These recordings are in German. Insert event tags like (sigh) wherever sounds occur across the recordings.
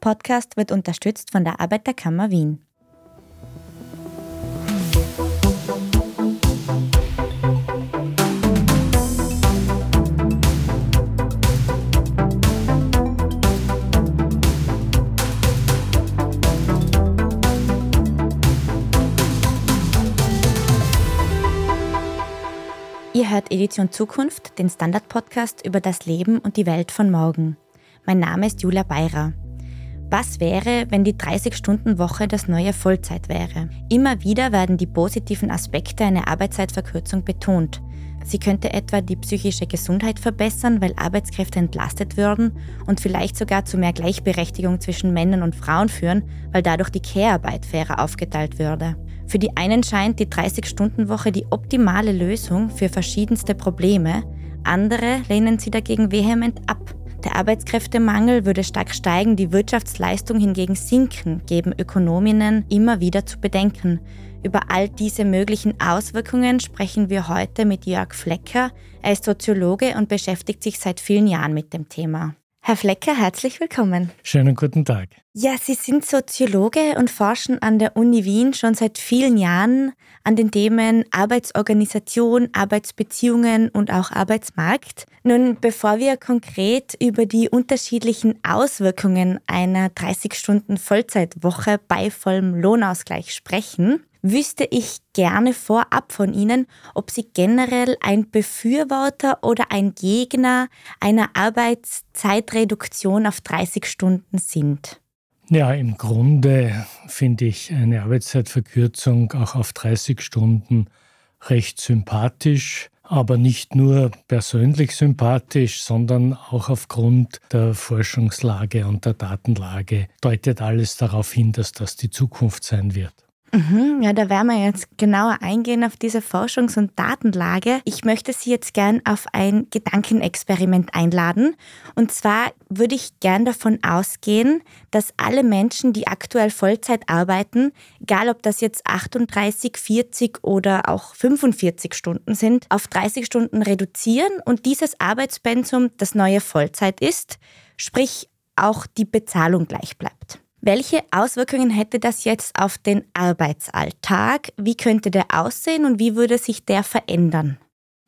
Podcast wird unterstützt von der Arbeiterkammer Wien. Ihr hört Edition Zukunft, den Standard-Podcast über das Leben und die Welt von morgen. Mein Name ist Julia Beirer. Was wäre, wenn die 30-Stunden-Woche das neue Vollzeit wäre? Immer wieder werden die positiven Aspekte einer Arbeitszeitverkürzung betont. Sie könnte etwa die psychische Gesundheit verbessern, weil Arbeitskräfte entlastet würden und vielleicht sogar zu mehr Gleichberechtigung zwischen Männern und Frauen führen, weil dadurch die Care-Arbeit fairer aufgeteilt würde. Für die einen scheint die 30-Stunden-Woche die optimale Lösung für verschiedenste Probleme, andere lehnen sie dagegen vehement ab. Der Arbeitskräftemangel würde stark steigen, die Wirtschaftsleistung hingegen sinken, geben Ökonominnen immer wieder zu bedenken. Über all diese möglichen Auswirkungen sprechen wir heute mit Jörg Flecker. Er ist Soziologe und beschäftigt sich seit vielen Jahren mit dem Thema. Herr Flecker, herzlich willkommen. Schönen guten Tag. Ja, Sie sind Soziologe und forschen an der Uni Wien schon seit vielen Jahren an den Themen Arbeitsorganisation, Arbeitsbeziehungen und auch Arbeitsmarkt. Nun, bevor wir konkret über die unterschiedlichen Auswirkungen einer 30-Stunden-Vollzeitwoche bei vollem Lohnausgleich sprechen, wüsste ich gerne vorab von Ihnen, ob Sie generell ein Befürworter oder ein Gegner einer Arbeitszeitreduktion auf 30 Stunden sind. Ja, im Grunde finde ich eine Arbeitszeitverkürzung auch auf 30 Stunden recht sympathisch, aber nicht nur persönlich sympathisch, sondern auch aufgrund der Forschungslage und der Datenlage deutet alles darauf hin, dass das die Zukunft sein wird. Mhm, ja, da werden wir jetzt genauer eingehen auf diese Forschungs- und Datenlage. Ich möchte Sie jetzt gern auf ein Gedankenexperiment einladen. Und zwar würde ich gern davon ausgehen, dass alle Menschen, die aktuell Vollzeit arbeiten, egal ob das jetzt 38, 40 oder auch 45 Stunden sind, auf 30 Stunden reduzieren und dieses Arbeitspensum das neue Vollzeit ist, sprich auch die Bezahlung gleich bleibt. Welche Auswirkungen hätte das jetzt auf den Arbeitsalltag? Wie könnte der aussehen und wie würde sich der verändern?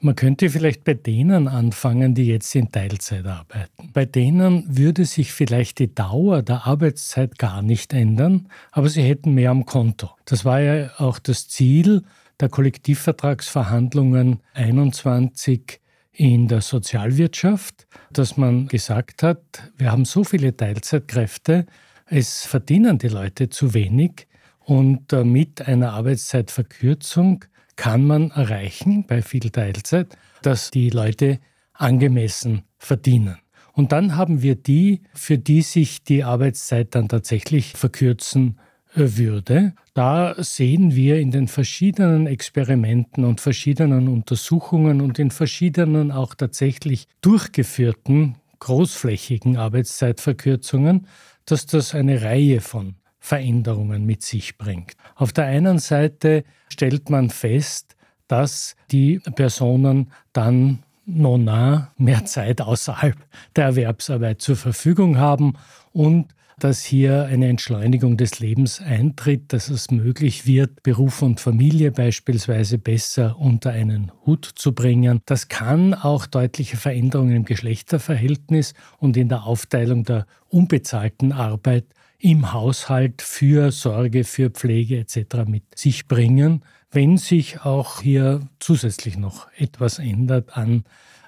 Man könnte vielleicht bei denen anfangen, die jetzt in Teilzeit arbeiten. Bei denen würde sich vielleicht die Dauer der Arbeitszeit gar nicht ändern, aber sie hätten mehr am Konto. Das war ja auch das Ziel der Kollektivvertragsverhandlungen 21 in der Sozialwirtschaft, dass man gesagt hat, wir haben so viele Teilzeitkräfte, es verdienen die Leute zu wenig und äh, mit einer Arbeitszeitverkürzung kann man erreichen, bei viel Teilzeit, dass die Leute angemessen verdienen. Und dann haben wir die, für die sich die Arbeitszeit dann tatsächlich verkürzen äh, würde. Da sehen wir in den verschiedenen Experimenten und verschiedenen Untersuchungen und in verschiedenen auch tatsächlich durchgeführten großflächigen Arbeitszeitverkürzungen, dass das eine Reihe von Veränderungen mit sich bringt. Auf der einen Seite stellt man fest, dass die Personen dann nona mehr Zeit außerhalb der Erwerbsarbeit zur Verfügung haben und dass hier eine Entschleunigung des Lebens eintritt, dass es möglich wird, Beruf und Familie beispielsweise besser unter einen Hut zu bringen. Das kann auch deutliche Veränderungen im Geschlechterverhältnis und in der Aufteilung der unbezahlten Arbeit im Haushalt für Sorge, für Pflege etc. mit sich bringen, wenn sich auch hier zusätzlich noch etwas ändert an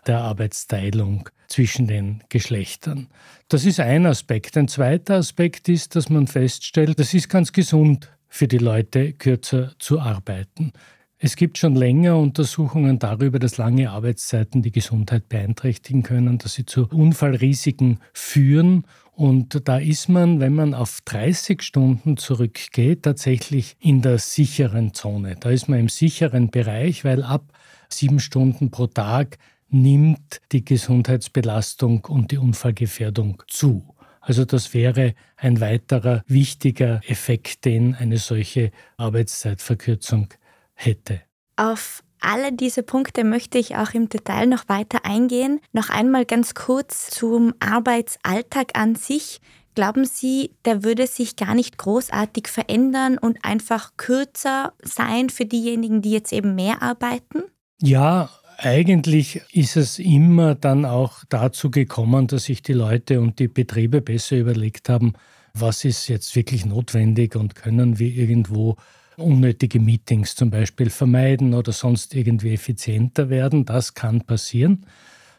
der Arbeitsteilung zwischen den Geschlechtern. Das ist ein Aspekt. Ein zweiter Aspekt ist, dass man feststellt, das ist ganz gesund für die Leute, kürzer zu arbeiten. Es gibt schon länger Untersuchungen darüber, dass lange Arbeitszeiten die Gesundheit beeinträchtigen können, dass sie zu Unfallrisiken führen. Und da ist man, wenn man auf 30 Stunden zurückgeht, tatsächlich in der sicheren Zone. Da ist man im sicheren Bereich, weil ab sieben Stunden pro Tag nimmt die Gesundheitsbelastung und die Unfallgefährdung zu. Also das wäre ein weiterer wichtiger Effekt, den eine solche Arbeitszeitverkürzung hätte. Auf alle diese Punkte möchte ich auch im Detail noch weiter eingehen. Noch einmal ganz kurz zum Arbeitsalltag an sich. Glauben Sie, der würde sich gar nicht großartig verändern und einfach kürzer sein für diejenigen, die jetzt eben mehr arbeiten? Ja, eigentlich ist es immer dann auch dazu gekommen, dass sich die Leute und die Betriebe besser überlegt haben, was ist jetzt wirklich notwendig und können wir irgendwo unnötige Meetings zum Beispiel vermeiden oder sonst irgendwie effizienter werden. Das kann passieren.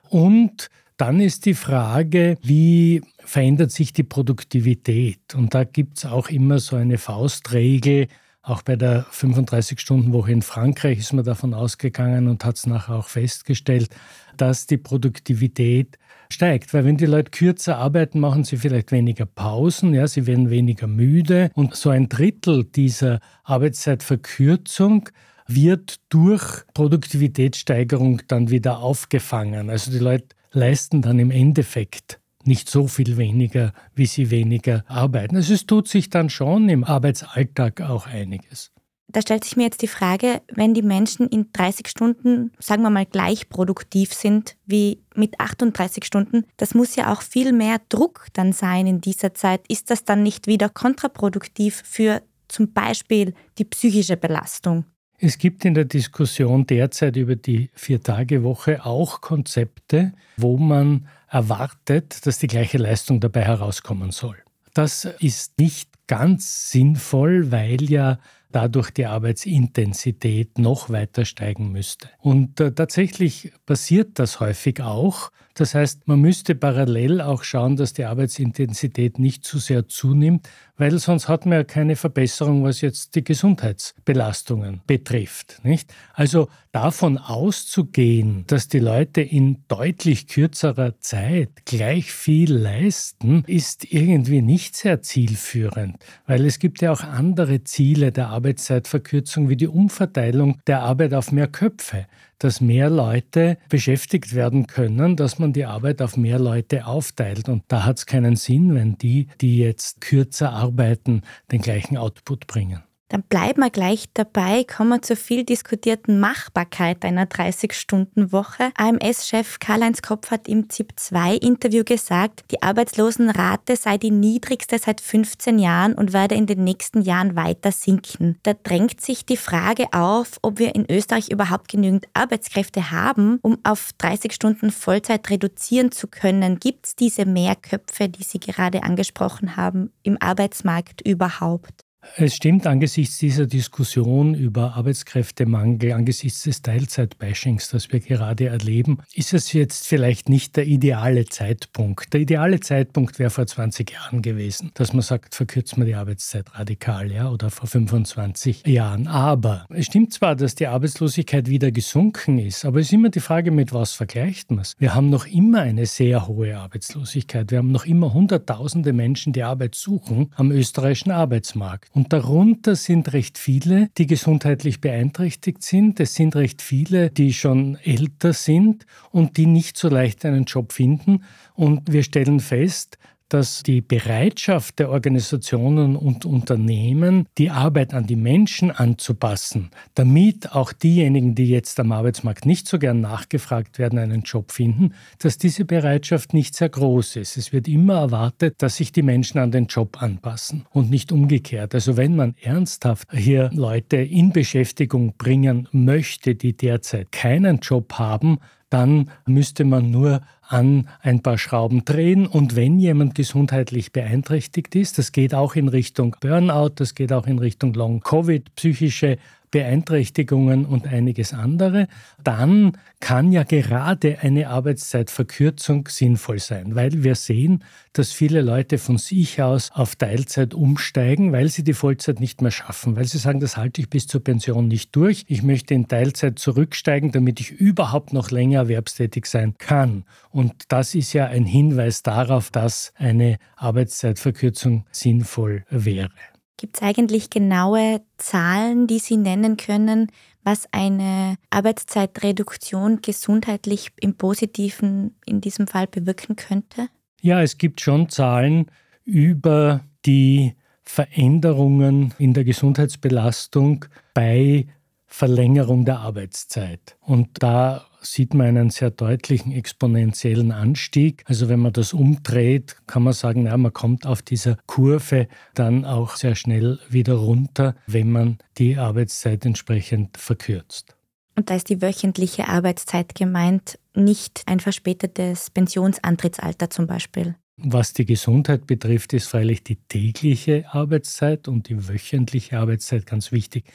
Und dann ist die Frage, wie verändert sich die Produktivität? Und da gibt es auch immer so eine Faustregel. Auch bei der 35-Stunden-Woche in Frankreich ist man davon ausgegangen und hat es nachher auch festgestellt, dass die Produktivität steigt. Weil wenn die Leute kürzer arbeiten, machen sie vielleicht weniger Pausen, ja, sie werden weniger müde. Und so ein Drittel dieser Arbeitszeitverkürzung wird durch Produktivitätssteigerung dann wieder aufgefangen. Also die Leute leisten dann im Endeffekt nicht so viel weniger, wie sie weniger arbeiten. Also es tut sich dann schon im Arbeitsalltag auch einiges. Da stellt sich mir jetzt die Frage, wenn die Menschen in 30 Stunden, sagen wir mal, gleich produktiv sind wie mit 38 Stunden, das muss ja auch viel mehr Druck dann sein in dieser Zeit. Ist das dann nicht wieder kontraproduktiv für zum Beispiel die psychische Belastung? Es gibt in der Diskussion derzeit über die Vier-Tage-Woche auch Konzepte, wo man erwartet, dass die gleiche Leistung dabei herauskommen soll. Das ist nicht ganz sinnvoll, weil ja dadurch die Arbeitsintensität noch weiter steigen müsste. Und äh, tatsächlich passiert das häufig auch. Das heißt, man müsste parallel auch schauen, dass die Arbeitsintensität nicht zu sehr zunimmt, weil sonst hat man ja keine Verbesserung, was jetzt die Gesundheitsbelastungen betrifft. Nicht? Also davon auszugehen, dass die Leute in deutlich kürzerer Zeit gleich viel leisten, ist irgendwie nicht sehr zielführend, weil es gibt ja auch andere Ziele der Arbeitszeitverkürzung wie die Umverteilung der Arbeit auf mehr Köpfe dass mehr Leute beschäftigt werden können, dass man die Arbeit auf mehr Leute aufteilt. Und da hat es keinen Sinn, wenn die, die jetzt kürzer arbeiten, den gleichen Output bringen. Dann bleiben wir gleich dabei, kommen zur viel diskutierten Machbarkeit einer 30-Stunden-Woche. AMS-Chef Karl-Heinz Kopf hat im ZIP-2-Interview gesagt, die Arbeitslosenrate sei die niedrigste seit 15 Jahren und werde in den nächsten Jahren weiter sinken. Da drängt sich die Frage auf, ob wir in Österreich überhaupt genügend Arbeitskräfte haben, um auf 30 Stunden Vollzeit reduzieren zu können. Gibt es diese Mehrköpfe, die Sie gerade angesprochen haben, im Arbeitsmarkt überhaupt? Es stimmt, angesichts dieser Diskussion über Arbeitskräftemangel, angesichts des Teilzeitbashings, das wir gerade erleben, ist es jetzt vielleicht nicht der ideale Zeitpunkt. Der ideale Zeitpunkt wäre vor 20 Jahren gewesen, dass man sagt, verkürzt man die Arbeitszeit radikal, ja, oder vor 25 Jahren. Aber es stimmt zwar, dass die Arbeitslosigkeit wieder gesunken ist, aber es ist immer die Frage, mit was vergleicht man es? Wir haben noch immer eine sehr hohe Arbeitslosigkeit. Wir haben noch immer Hunderttausende Menschen, die Arbeit suchen am österreichischen Arbeitsmarkt. Und darunter sind recht viele, die gesundheitlich beeinträchtigt sind. Es sind recht viele, die schon älter sind und die nicht so leicht einen Job finden. Und wir stellen fest, dass die Bereitschaft der Organisationen und Unternehmen, die Arbeit an die Menschen anzupassen, damit auch diejenigen, die jetzt am Arbeitsmarkt nicht so gern nachgefragt werden, einen Job finden, dass diese Bereitschaft nicht sehr groß ist. Es wird immer erwartet, dass sich die Menschen an den Job anpassen und nicht umgekehrt. Also wenn man ernsthaft hier Leute in Beschäftigung bringen möchte, die derzeit keinen Job haben, dann müsste man nur an ein paar Schrauben drehen. Und wenn jemand gesundheitlich beeinträchtigt ist, das geht auch in Richtung Burnout, das geht auch in Richtung Long-Covid, psychische Beeinträchtigungen und einiges andere, dann kann ja gerade eine Arbeitszeitverkürzung sinnvoll sein, weil wir sehen, dass viele Leute von sich aus auf Teilzeit umsteigen, weil sie die Vollzeit nicht mehr schaffen, weil sie sagen, das halte ich bis zur Pension nicht durch. Ich möchte in Teilzeit zurücksteigen, damit ich überhaupt noch länger erwerbstätig sein kann. Und das ist ja ein Hinweis darauf, dass eine Arbeitszeitverkürzung sinnvoll wäre. Gibt es eigentlich genaue Zahlen, die Sie nennen können, was eine Arbeitszeitreduktion gesundheitlich im Positiven in diesem Fall bewirken könnte? Ja, es gibt schon Zahlen über die Veränderungen in der Gesundheitsbelastung bei Verlängerung der Arbeitszeit. Und da sieht man einen sehr deutlichen exponentiellen Anstieg. Also wenn man das umdreht, kann man sagen, na, man kommt auf dieser Kurve dann auch sehr schnell wieder runter, wenn man die Arbeitszeit entsprechend verkürzt. Und da ist die wöchentliche Arbeitszeit gemeint, nicht ein verspätetes Pensionsantrittsalter zum Beispiel. Was die Gesundheit betrifft, ist freilich die tägliche Arbeitszeit und die wöchentliche Arbeitszeit ganz wichtig,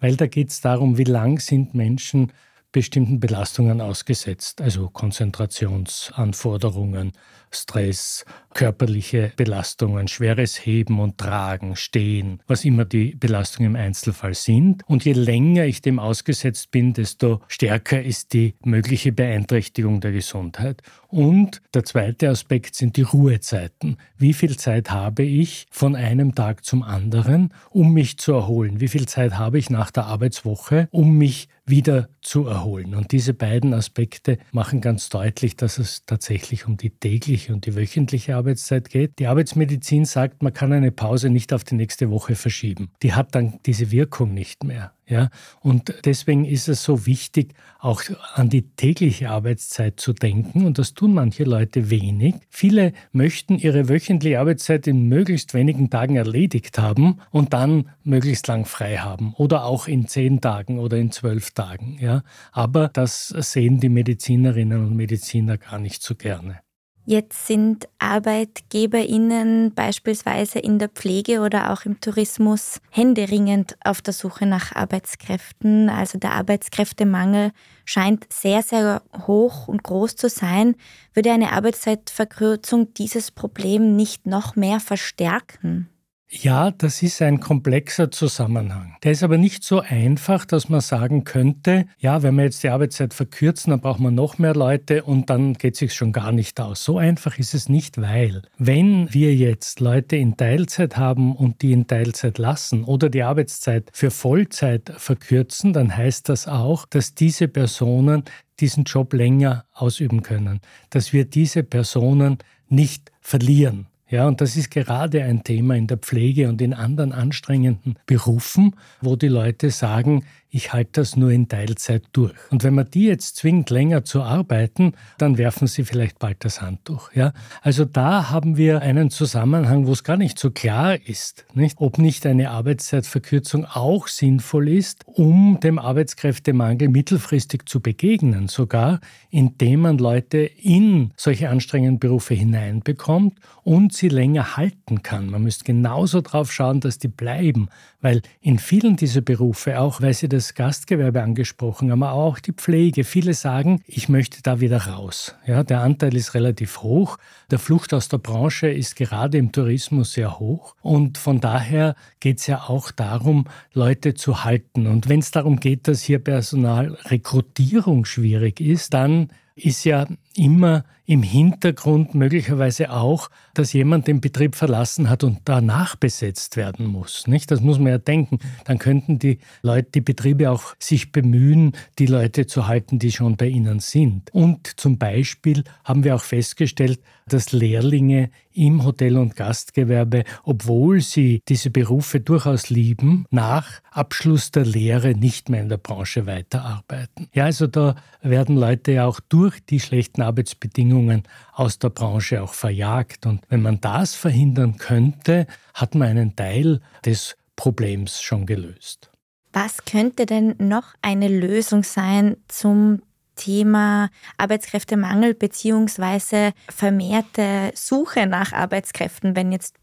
weil da geht es darum, wie lang sind Menschen bestimmten Belastungen ausgesetzt, also Konzentrationsanforderungen, Stress, körperliche Belastungen, schweres Heben und Tragen, Stehen, was immer die Belastungen im Einzelfall sind. Und je länger ich dem ausgesetzt bin, desto stärker ist die mögliche Beeinträchtigung der Gesundheit. Und der zweite Aspekt sind die Ruhezeiten. Wie viel Zeit habe ich von einem Tag zum anderen, um mich zu erholen? Wie viel Zeit habe ich nach der Arbeitswoche, um mich wieder zu erholen? Und diese beiden Aspekte machen ganz deutlich, dass es tatsächlich um die tägliche und die wöchentliche Arbeitszeit geht. Die Arbeitsmedizin sagt, man kann eine Pause nicht auf die nächste Woche verschieben. Die hat dann diese Wirkung nicht mehr. Ja, und deswegen ist es so wichtig, auch an die tägliche Arbeitszeit zu denken. Und das tun manche Leute wenig. Viele möchten ihre wöchentliche Arbeitszeit in möglichst wenigen Tagen erledigt haben und dann möglichst lang frei haben. Oder auch in zehn Tagen oder in zwölf Tagen. Ja, aber das sehen die Medizinerinnen und Mediziner gar nicht so gerne. Jetzt sind ArbeitgeberInnen beispielsweise in der Pflege oder auch im Tourismus händeringend auf der Suche nach Arbeitskräften. Also der Arbeitskräftemangel scheint sehr, sehr hoch und groß zu sein. Würde eine Arbeitszeitverkürzung dieses Problem nicht noch mehr verstärken? Ja, das ist ein komplexer Zusammenhang. Der ist aber nicht so einfach, dass man sagen könnte, ja, wenn wir jetzt die Arbeitszeit verkürzen, dann braucht man noch mehr Leute und dann geht es sich schon gar nicht aus. So einfach ist es nicht, weil wenn wir jetzt Leute in Teilzeit haben und die in Teilzeit lassen oder die Arbeitszeit für Vollzeit verkürzen, dann heißt das auch, dass diese Personen diesen Job länger ausüben können, dass wir diese Personen nicht verlieren. Ja, und das ist gerade ein Thema in der Pflege und in anderen anstrengenden Berufen, wo die Leute sagen, ich halte das nur in Teilzeit durch. Und wenn man die jetzt zwingt, länger zu arbeiten, dann werfen sie vielleicht bald das Handtuch. Ja? Also da haben wir einen Zusammenhang, wo es gar nicht so klar ist, nicht? ob nicht eine Arbeitszeitverkürzung auch sinnvoll ist, um dem Arbeitskräftemangel mittelfristig zu begegnen, sogar indem man Leute in solche anstrengenden Berufe hineinbekommt und sie länger halten kann. Man müsste genauso darauf schauen, dass die bleiben, weil in vielen dieser Berufe, auch weil sie das das Gastgewerbe angesprochen, aber auch die Pflege. Viele sagen, ich möchte da wieder raus. Ja, der Anteil ist relativ hoch. Der Flucht aus der Branche ist gerade im Tourismus sehr hoch. Und von daher geht es ja auch darum, Leute zu halten. Und wenn es darum geht, dass hier Personalrekrutierung schwierig ist, dann ist ja immer im Hintergrund möglicherweise auch, dass jemand den Betrieb verlassen hat und danach besetzt werden muss. Nicht? Das muss man ja denken. Dann könnten die Leute, die Betriebe auch sich bemühen, die Leute zu halten, die schon bei ihnen sind. Und zum Beispiel haben wir auch festgestellt, dass Lehrlinge im Hotel- und Gastgewerbe, obwohl sie diese Berufe durchaus lieben, nach Abschluss der Lehre nicht mehr in der Branche weiterarbeiten. Ja, also da werden Leute ja auch durch die schlechten Arbeitsbedingungen aus der Branche auch verjagt. Und wenn man das verhindern könnte, hat man einen Teil des Problems schon gelöst. Was könnte denn noch eine Lösung sein zum Thema Arbeitskräftemangel bzw. vermehrte Suche nach Arbeitskräften, wenn jetzt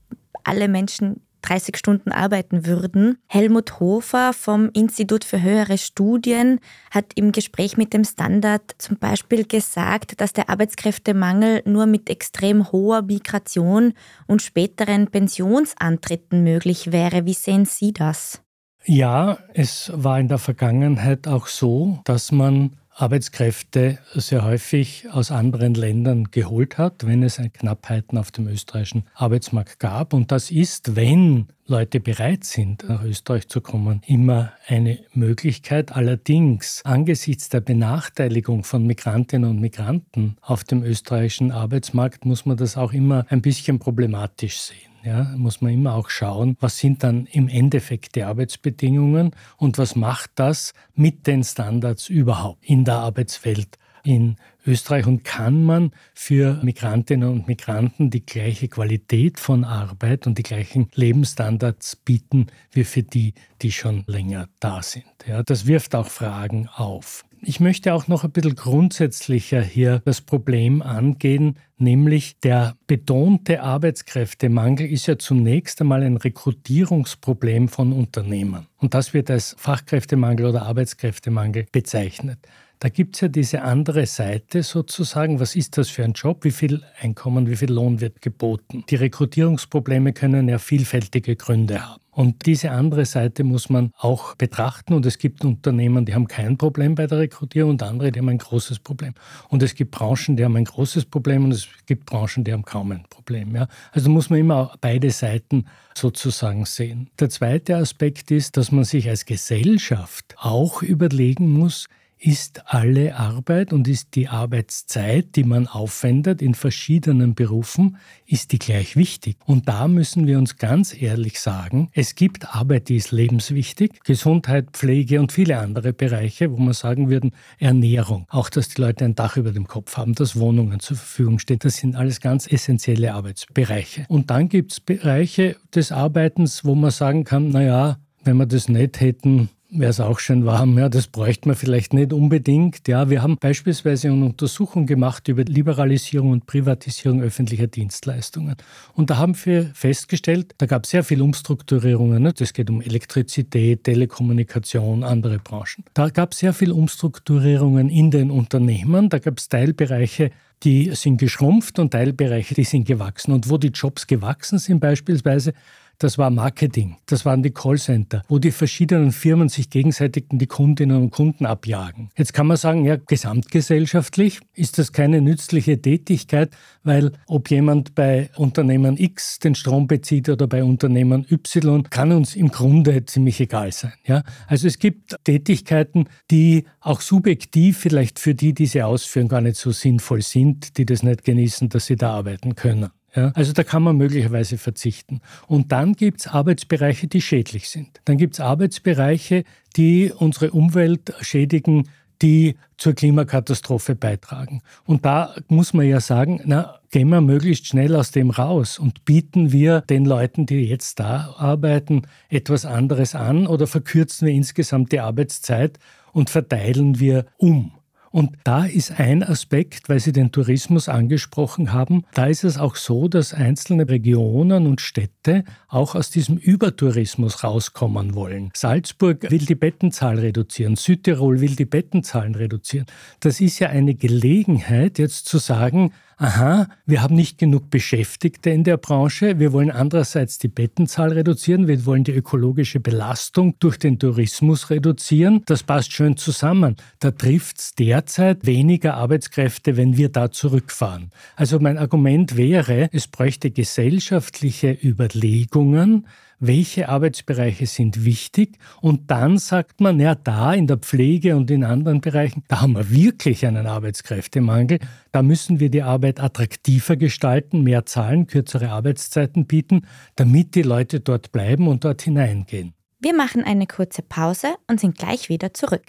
alle Menschen 30 Stunden arbeiten würden. Helmut Hofer vom Institut für höhere Studien hat im Gespräch mit dem Standard zum Beispiel gesagt, dass der Arbeitskräftemangel nur mit extrem hoher Migration und späteren Pensionsantritten möglich wäre. Wie sehen Sie das? Ja, es war in der Vergangenheit auch so, dass man Arbeitskräfte sehr häufig aus anderen Ländern geholt hat, wenn es Knappheiten auf dem österreichischen Arbeitsmarkt gab. Und das ist, wenn Leute bereit sind, nach Österreich zu kommen, immer eine Möglichkeit. Allerdings angesichts der Benachteiligung von Migrantinnen und Migranten auf dem österreichischen Arbeitsmarkt muss man das auch immer ein bisschen problematisch sehen ja, muss man immer auch schauen, was sind dann im Endeffekt die Arbeitsbedingungen und was macht das mit den Standards überhaupt in der Arbeitswelt in Österreich und kann man für Migrantinnen und Migranten die gleiche Qualität von Arbeit und die gleichen Lebensstandards bieten wie für die, die schon länger da sind. Ja, das wirft auch Fragen auf. Ich möchte auch noch ein bisschen grundsätzlicher hier das Problem angehen, nämlich der betonte Arbeitskräftemangel ist ja zunächst einmal ein Rekrutierungsproblem von Unternehmen. Und das wird als Fachkräftemangel oder Arbeitskräftemangel bezeichnet. Da gibt es ja diese andere Seite sozusagen. Was ist das für ein Job? Wie viel Einkommen, wie viel Lohn wird geboten? Die Rekrutierungsprobleme können ja vielfältige Gründe haben. Und diese andere Seite muss man auch betrachten. Und es gibt Unternehmen, die haben kein Problem bei der Rekrutierung und andere, die haben ein großes Problem. Und es gibt Branchen, die haben ein großes Problem und es gibt Branchen, die haben kaum ein Problem. Ja? Also muss man immer beide Seiten sozusagen sehen. Der zweite Aspekt ist, dass man sich als Gesellschaft auch überlegen muss, ist alle Arbeit und ist die Arbeitszeit, die man aufwendet in verschiedenen Berufen, ist die gleich wichtig. Und da müssen wir uns ganz ehrlich sagen, es gibt Arbeit, die ist lebenswichtig, Gesundheit, Pflege und viele andere Bereiche, wo man sagen würden, Ernährung, auch dass die Leute ein Dach über dem Kopf haben, dass Wohnungen zur Verfügung stehen, das sind alles ganz essentielle Arbeitsbereiche. Und dann gibt es Bereiche des Arbeitens, wo man sagen kann, naja, wenn wir das nicht hätten, wäre es auch schön warm. Ja, das bräuchte man vielleicht nicht unbedingt. Ja, wir haben beispielsweise eine Untersuchung gemacht über Liberalisierung und Privatisierung öffentlicher Dienstleistungen. Und da haben wir festgestellt, da gab es sehr viele Umstrukturierungen. Ne? Das geht um Elektrizität, Telekommunikation, andere Branchen. Da gab es sehr viele Umstrukturierungen in den Unternehmen. Da gab es Teilbereiche, die sind geschrumpft und Teilbereiche, die sind gewachsen. Und wo die Jobs gewachsen sind beispielsweise, das war Marketing, das waren die Callcenter, wo die verschiedenen Firmen sich gegenseitig die Kundinnen und Kunden abjagen. Jetzt kann man sagen, ja, gesamtgesellschaftlich ist das keine nützliche Tätigkeit, weil ob jemand bei Unternehmen X den Strom bezieht oder bei Unternehmen Y, kann uns im Grunde ziemlich egal sein. Ja? Also es gibt Tätigkeiten, die auch subjektiv vielleicht für die, die sie ausführen, gar nicht so sinnvoll sind, die das nicht genießen, dass sie da arbeiten können. Ja, also da kann man möglicherweise verzichten. Und dann gibt es Arbeitsbereiche, die schädlich sind. Dann gibt es Arbeitsbereiche, die unsere Umwelt schädigen, die zur Klimakatastrophe beitragen. Und da muss man ja sagen, na, gehen wir möglichst schnell aus dem raus und bieten wir den Leuten, die jetzt da arbeiten, etwas anderes an oder verkürzen wir insgesamt die Arbeitszeit und verteilen wir um. Und da ist ein Aspekt, weil Sie den Tourismus angesprochen haben, da ist es auch so, dass einzelne Regionen und Städte auch aus diesem Übertourismus rauskommen wollen. Salzburg will die Bettenzahl reduzieren, Südtirol will die Bettenzahlen reduzieren. Das ist ja eine Gelegenheit, jetzt zu sagen, aha, wir haben nicht genug Beschäftigte in der Branche, wir wollen andererseits die Bettenzahl reduzieren, wir wollen die ökologische Belastung durch den Tourismus reduzieren. Das passt schön zusammen. Da trifft es derzeit weniger Arbeitskräfte, wenn wir da zurückfahren. Also mein Argument wäre, es bräuchte gesellschaftliche Überlegungen, welche Arbeitsbereiche sind wichtig und dann sagt man, ja, da in der Pflege und in anderen Bereichen, da haben wir wirklich einen Arbeitskräftemangel, da müssen wir die Arbeit attraktiver gestalten, mehr zahlen, kürzere Arbeitszeiten bieten, damit die Leute dort bleiben und dort hineingehen. Wir machen eine kurze Pause und sind gleich wieder zurück.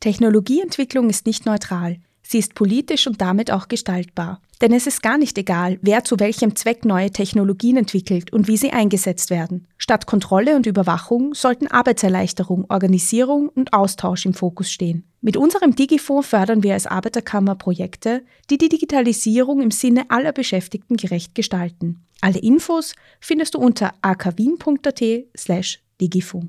Technologieentwicklung ist nicht neutral. Sie ist politisch und damit auch gestaltbar. Denn es ist gar nicht egal, wer zu welchem Zweck neue Technologien entwickelt und wie sie eingesetzt werden. Statt Kontrolle und Überwachung sollten Arbeitserleichterung, Organisierung und Austausch im Fokus stehen. Mit unserem Digifonds fördern wir als Arbeiterkammer Projekte, die die Digitalisierung im Sinne aller Beschäftigten gerecht gestalten. Alle Infos findest du unter akwien.at slash digifonds.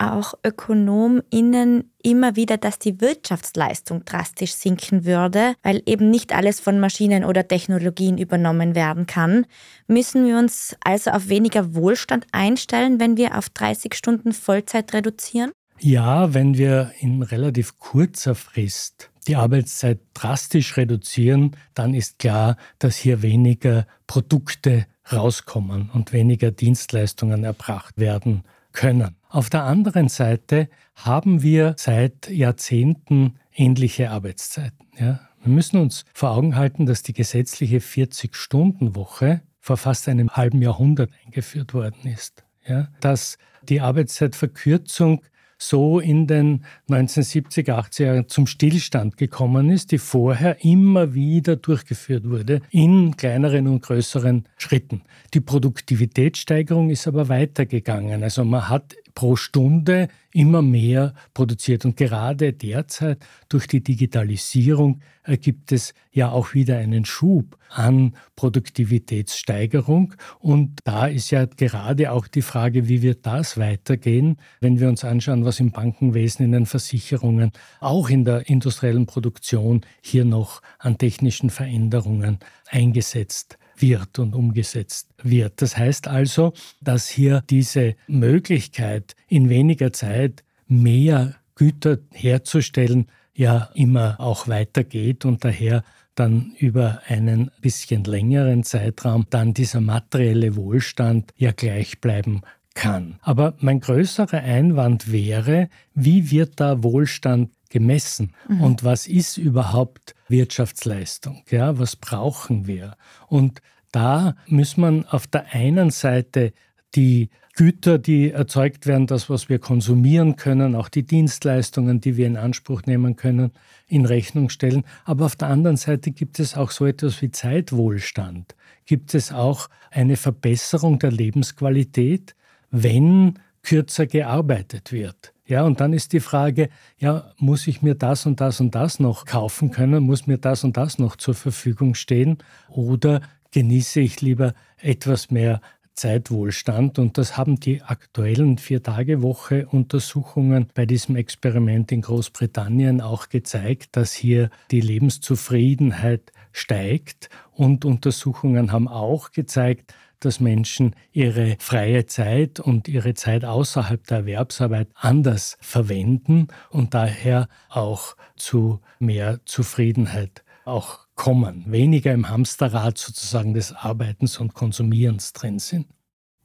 auch ÖkonomInnen immer wieder, dass die Wirtschaftsleistung drastisch sinken würde, weil eben nicht alles von Maschinen oder Technologien übernommen werden kann. Müssen wir uns also auf weniger Wohlstand einstellen, wenn wir auf 30 Stunden Vollzeit reduzieren? Ja, wenn wir in relativ kurzer Frist die Arbeitszeit drastisch reduzieren, dann ist klar, dass hier weniger Produkte rauskommen und weniger Dienstleistungen erbracht werden können. Auf der anderen Seite haben wir seit Jahrzehnten ähnliche Arbeitszeiten. Ja? Wir müssen uns vor Augen halten, dass die gesetzliche 40-Stunden-Woche vor fast einem halben Jahrhundert eingeführt worden ist. Ja? Dass die Arbeitszeitverkürzung so in den 1970er, 80er Jahren zum Stillstand gekommen ist, die vorher immer wieder durchgeführt wurde in kleineren und größeren Schritten. Die Produktivitätssteigerung ist aber weitergegangen. Also man hat pro Stunde immer mehr produziert. Und gerade derzeit durch die Digitalisierung gibt es ja auch wieder einen Schub an Produktivitätssteigerung. Und da ist ja gerade auch die Frage, wie wird das weitergehen, wenn wir uns anschauen, was im Bankenwesen, in den Versicherungen, auch in der industriellen Produktion hier noch an technischen Veränderungen eingesetzt wird und umgesetzt wird. Das heißt also, dass hier diese Möglichkeit, in weniger Zeit mehr Güter herzustellen, ja immer auch weitergeht und daher dann über einen bisschen längeren Zeitraum dann dieser materielle Wohlstand ja gleich bleiben kann. Aber mein größerer Einwand wäre, wie wird da Wohlstand gemessen mhm. und was ist überhaupt Wirtschaftsleistung? Ja, was brauchen wir? Und da muss man auf der einen Seite die Güter, die erzeugt werden, das, was wir konsumieren können, auch die Dienstleistungen, die wir in Anspruch nehmen können, in Rechnung stellen. Aber auf der anderen Seite gibt es auch so etwas wie Zeitwohlstand. Gibt es auch eine Verbesserung der Lebensqualität, wenn kürzer gearbeitet wird? Ja, und dann ist die Frage, ja, muss ich mir das und das und das noch kaufen können? Muss mir das und das noch zur Verfügung stehen? Oder genieße ich lieber etwas mehr Zeitwohlstand. Und das haben die aktuellen Vier-Tage-Woche-Untersuchungen bei diesem Experiment in Großbritannien auch gezeigt, dass hier die Lebenszufriedenheit steigt. Und Untersuchungen haben auch gezeigt, dass Menschen ihre freie Zeit und ihre Zeit außerhalb der Erwerbsarbeit anders verwenden und daher auch zu mehr Zufriedenheit auch kommen, weniger im Hamsterrad sozusagen des Arbeitens und Konsumierens drin sind.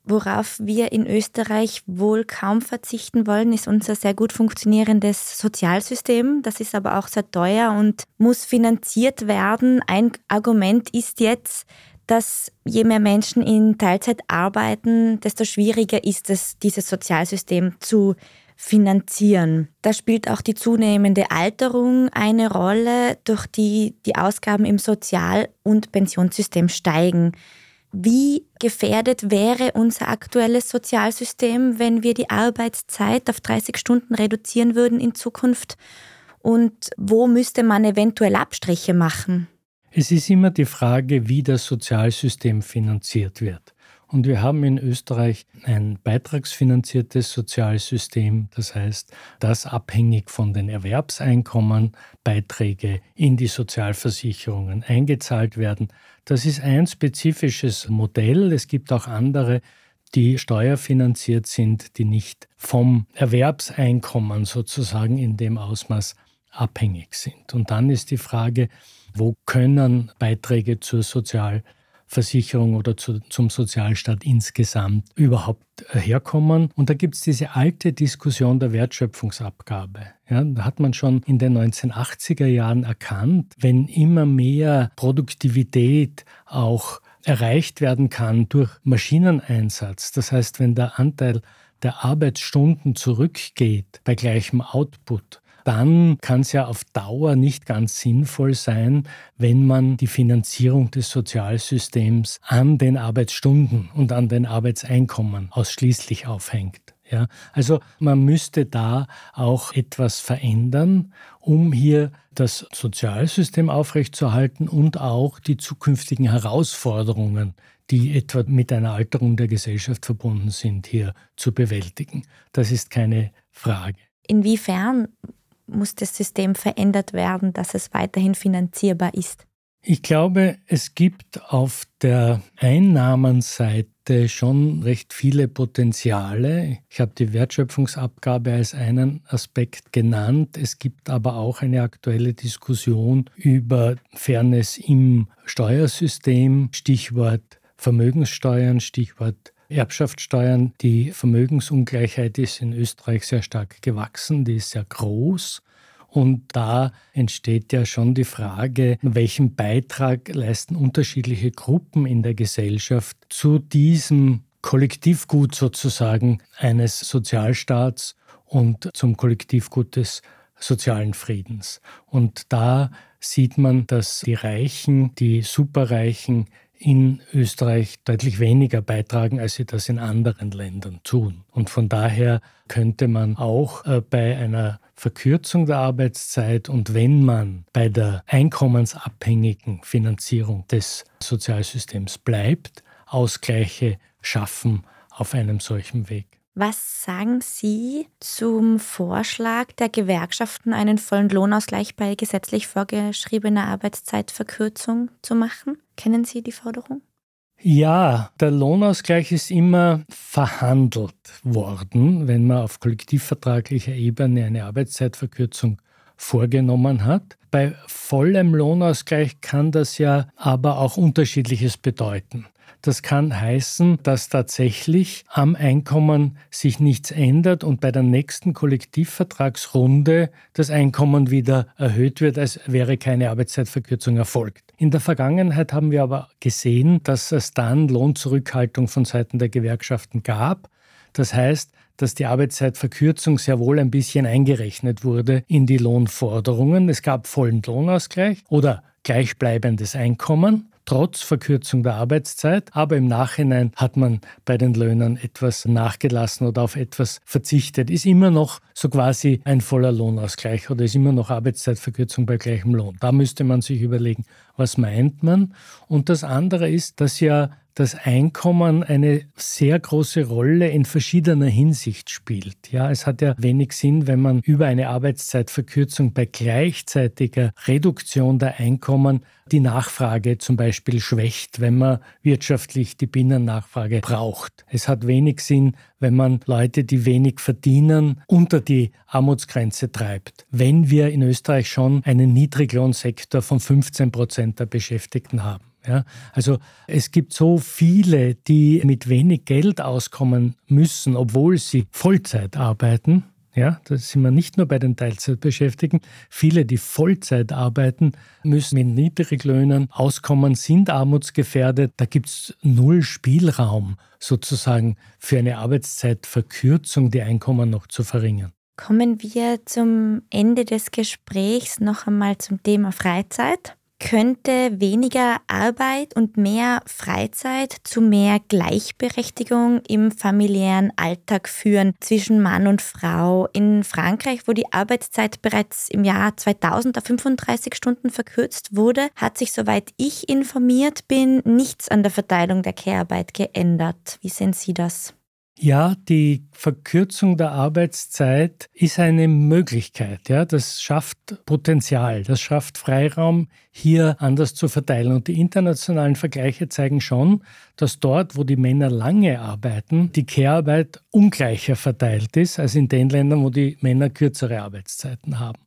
Worauf wir in Österreich wohl kaum verzichten wollen, ist unser sehr gut funktionierendes Sozialsystem. Das ist aber auch sehr teuer und muss finanziert werden. Ein Argument ist jetzt, dass je mehr Menschen in Teilzeit arbeiten, desto schwieriger ist es, dieses Sozialsystem zu finanzieren. Da spielt auch die zunehmende Alterung eine Rolle, durch die die Ausgaben im Sozial- und Pensionssystem steigen. Wie gefährdet wäre unser aktuelles Sozialsystem, wenn wir die Arbeitszeit auf 30 Stunden reduzieren würden in Zukunft? Und wo müsste man eventuell Abstriche machen? Es ist immer die Frage, wie das Sozialsystem finanziert wird. Und wir haben in Österreich ein beitragsfinanziertes Sozialsystem, das heißt, dass abhängig von den Erwerbseinkommen Beiträge in die Sozialversicherungen eingezahlt werden. Das ist ein spezifisches Modell. Es gibt auch andere, die steuerfinanziert sind, die nicht vom Erwerbseinkommen sozusagen in dem Ausmaß abhängig sind. Und dann ist die Frage, wo können Beiträge zur Sozialversicherung Versicherung oder zu, zum Sozialstaat insgesamt überhaupt herkommen. Und da gibt es diese alte Diskussion der Wertschöpfungsabgabe. Ja, da hat man schon in den 1980er Jahren erkannt, wenn immer mehr Produktivität auch erreicht werden kann durch Maschineneinsatz, das heißt, wenn der Anteil der Arbeitsstunden zurückgeht bei gleichem Output, dann kann es ja auf Dauer nicht ganz sinnvoll sein, wenn man die Finanzierung des Sozialsystems an den Arbeitsstunden und an den Arbeitseinkommen ausschließlich aufhängt. Ja, also man müsste da auch etwas verändern, um hier das Sozialsystem aufrechtzuerhalten und auch die zukünftigen Herausforderungen, die etwa mit einer Alterung der Gesellschaft verbunden sind, hier zu bewältigen. Das ist keine Frage. Inwiefern muss das System verändert werden, dass es weiterhin finanzierbar ist? Ich glaube, es gibt auf der Einnahmenseite schon recht viele Potenziale. Ich habe die Wertschöpfungsabgabe als einen Aspekt genannt. Es gibt aber auch eine aktuelle Diskussion über Fairness im Steuersystem, Stichwort Vermögenssteuern, Stichwort Erbschaftssteuern. Die Vermögensungleichheit ist in Österreich sehr stark gewachsen, die ist sehr groß. Und da entsteht ja schon die Frage, welchen Beitrag leisten unterschiedliche Gruppen in der Gesellschaft zu diesem Kollektivgut sozusagen eines Sozialstaats und zum Kollektivgut des sozialen Friedens. Und da sieht man, dass die Reichen, die Superreichen in Österreich deutlich weniger beitragen, als sie das in anderen Ländern tun. Und von daher könnte man auch äh, bei einer Verkürzung der Arbeitszeit und wenn man bei der einkommensabhängigen Finanzierung des Sozialsystems bleibt, Ausgleiche schaffen auf einem solchen Weg. Was sagen Sie zum Vorschlag der Gewerkschaften, einen vollen Lohnausgleich bei gesetzlich vorgeschriebener Arbeitszeitverkürzung zu machen? Kennen Sie die Forderung? Ja, der Lohnausgleich ist immer verhandelt worden, wenn man auf kollektivvertraglicher Ebene eine Arbeitszeitverkürzung vorgenommen hat. Bei vollem Lohnausgleich kann das ja aber auch unterschiedliches bedeuten. Das kann heißen, dass tatsächlich am Einkommen sich nichts ändert und bei der nächsten Kollektivvertragsrunde das Einkommen wieder erhöht wird, als wäre keine Arbeitszeitverkürzung erfolgt. In der Vergangenheit haben wir aber gesehen, dass es dann Lohnzurückhaltung von Seiten der Gewerkschaften gab. Das heißt, dass die Arbeitszeitverkürzung sehr wohl ein bisschen eingerechnet wurde in die Lohnforderungen. Es gab vollen Lohnausgleich oder gleichbleibendes Einkommen trotz Verkürzung der Arbeitszeit. Aber im Nachhinein hat man bei den Löhnen etwas nachgelassen oder auf etwas verzichtet. Ist immer noch so quasi ein voller Lohnausgleich oder ist immer noch Arbeitszeitverkürzung bei gleichem Lohn. Da müsste man sich überlegen, was meint man. Und das andere ist, dass ja das Einkommen eine sehr große Rolle in verschiedener Hinsicht spielt. Ja, es hat ja wenig Sinn, wenn man über eine Arbeitszeitverkürzung bei gleichzeitiger Reduktion der Einkommen die Nachfrage zum Beispiel schwächt, wenn man wirtschaftlich die Binnennachfrage braucht. Es hat wenig Sinn, wenn man Leute, die wenig verdienen, unter die Armutsgrenze treibt. Wenn wir in Österreich schon einen Niedriglohnsektor von 15 Prozent der Beschäftigten haben. Ja, also es gibt so viele, die mit wenig Geld auskommen müssen, obwohl sie Vollzeit arbeiten. Ja, da sind wir nicht nur bei den Teilzeitbeschäftigten. Viele, die Vollzeit arbeiten, müssen mit Niedriglöhnen auskommen, sind armutsgefährdet. Da gibt es null Spielraum sozusagen für eine Arbeitszeitverkürzung, die Einkommen noch zu verringern. Kommen wir zum Ende des Gesprächs noch einmal zum Thema Freizeit könnte weniger Arbeit und mehr Freizeit zu mehr Gleichberechtigung im familiären Alltag führen zwischen Mann und Frau. In Frankreich, wo die Arbeitszeit bereits im Jahr 2000 auf 35 Stunden verkürzt wurde, hat sich, soweit ich informiert bin, nichts an der Verteilung der Care-Arbeit geändert. Wie sehen Sie das? Ja, die Verkürzung der Arbeitszeit ist eine Möglichkeit. Ja, das schafft Potenzial, das schafft Freiraum, hier anders zu verteilen. Und die internationalen Vergleiche zeigen schon, dass dort, wo die Männer lange arbeiten, die Care-Arbeit ungleicher verteilt ist als in den Ländern, wo die Männer kürzere Arbeitszeiten haben.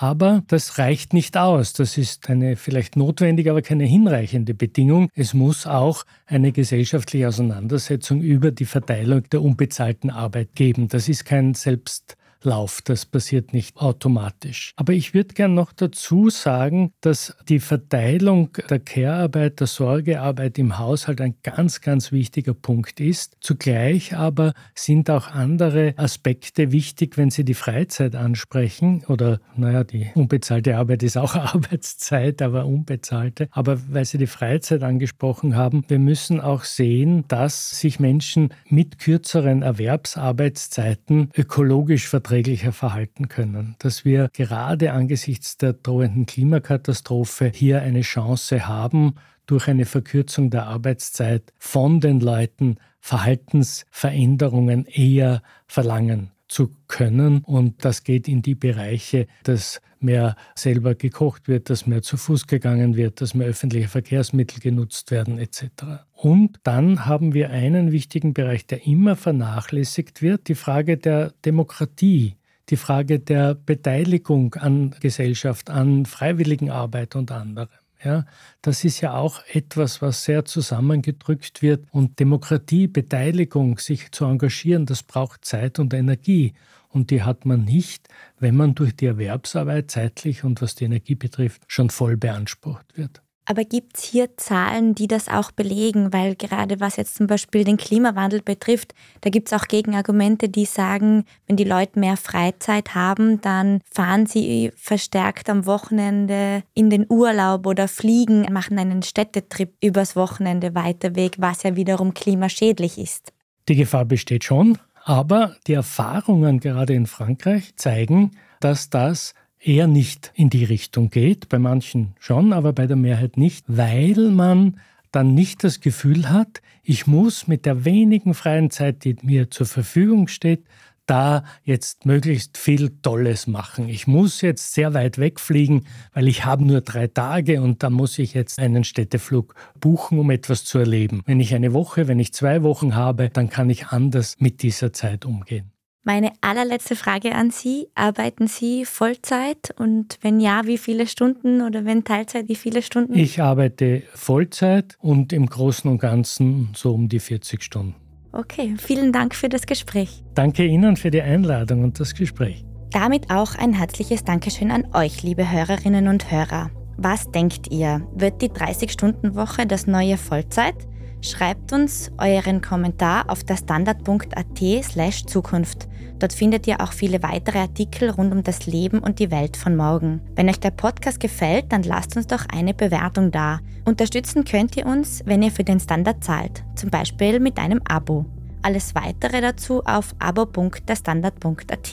Aber das reicht nicht aus. Das ist eine vielleicht notwendige, aber keine hinreichende Bedingung. Es muss auch eine gesellschaftliche Auseinandersetzung über die Verteilung der unbezahlten Arbeit geben. Das ist kein Selbst Lauf. Das passiert nicht automatisch. Aber ich würde gern noch dazu sagen, dass die Verteilung der Care-Arbeit, der Sorgearbeit im Haushalt ein ganz, ganz wichtiger Punkt ist. Zugleich aber sind auch andere Aspekte wichtig, wenn Sie die Freizeit ansprechen oder, naja, die unbezahlte Arbeit ist auch (laughs) Arbeitszeit, aber unbezahlte. Aber weil Sie die Freizeit angesprochen haben, wir müssen auch sehen, dass sich Menschen mit kürzeren Erwerbsarbeitszeiten ökologisch vertreten verträglicher verhalten können. Dass wir gerade angesichts der drohenden Klimakatastrophe hier eine Chance haben, durch eine Verkürzung der Arbeitszeit von den Leuten Verhaltensveränderungen eher verlangen zu können. Und das geht in die Bereiche, dass mehr selber gekocht wird, dass mehr zu Fuß gegangen wird, dass mehr öffentliche Verkehrsmittel genutzt werden etc. Und dann haben wir einen wichtigen Bereich, der immer vernachlässigt wird, die Frage der Demokratie die Frage der Beteiligung an Gesellschaft, an Freiwilligenarbeit und anderem. Ja, das ist ja auch etwas, was sehr zusammengedrückt wird. Und Demokratie, Beteiligung, sich zu engagieren, das braucht Zeit und Energie. Und die hat man nicht, wenn man durch die Erwerbsarbeit zeitlich und was die Energie betrifft, schon voll beansprucht wird. Aber gibt es hier Zahlen, die das auch belegen? Weil gerade was jetzt zum Beispiel den Klimawandel betrifft, da gibt es auch Gegenargumente, die sagen, wenn die Leute mehr Freizeit haben, dann fahren sie verstärkt am Wochenende in den Urlaub oder fliegen, machen einen Städtetrip übers Wochenende weiter weg, was ja wiederum klimaschädlich ist. Die Gefahr besteht schon, aber die Erfahrungen gerade in Frankreich zeigen, dass das eher nicht in die Richtung geht, bei manchen schon, aber bei der Mehrheit nicht, weil man dann nicht das Gefühl hat, ich muss mit der wenigen freien Zeit, die mir zur Verfügung steht, da jetzt möglichst viel Tolles machen. Ich muss jetzt sehr weit wegfliegen, weil ich habe nur drei Tage und da muss ich jetzt einen Städteflug buchen, um etwas zu erleben. Wenn ich eine Woche, wenn ich zwei Wochen habe, dann kann ich anders mit dieser Zeit umgehen. Meine allerletzte Frage an Sie. Arbeiten Sie Vollzeit und wenn ja, wie viele Stunden oder wenn Teilzeit, wie viele Stunden? Ich arbeite Vollzeit und im Großen und Ganzen so um die 40 Stunden. Okay, vielen Dank für das Gespräch. Danke Ihnen für die Einladung und das Gespräch. Damit auch ein herzliches Dankeschön an euch, liebe Hörerinnen und Hörer. Was denkt ihr? Wird die 30-Stunden-Woche das neue Vollzeit? Schreibt uns euren Kommentar auf der standard.at slash Zukunft. Dort findet ihr auch viele weitere Artikel rund um das Leben und die Welt von morgen. Wenn euch der Podcast gefällt, dann lasst uns doch eine Bewertung da. Unterstützen könnt ihr uns, wenn ihr für den Standard zahlt, zum Beispiel mit einem Abo. Alles weitere dazu auf abo.derstandard.at.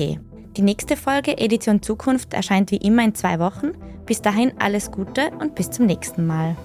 Die nächste Folge Edition Zukunft erscheint wie immer in zwei Wochen. Bis dahin alles Gute und bis zum nächsten Mal.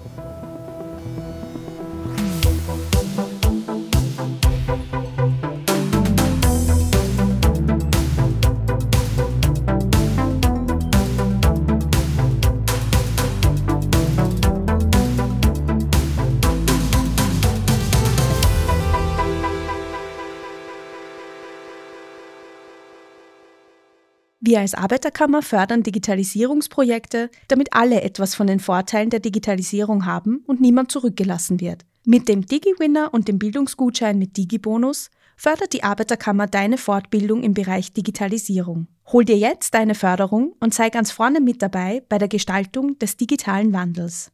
Wir als Arbeiterkammer fördern Digitalisierungsprojekte, damit alle etwas von den Vorteilen der Digitalisierung haben und niemand zurückgelassen wird. Mit dem DigiWinner und dem Bildungsgutschein mit DigiBonus fördert die Arbeiterkammer deine Fortbildung im Bereich Digitalisierung. Hol dir jetzt deine Förderung und sei ganz vorne mit dabei bei der Gestaltung des digitalen Wandels.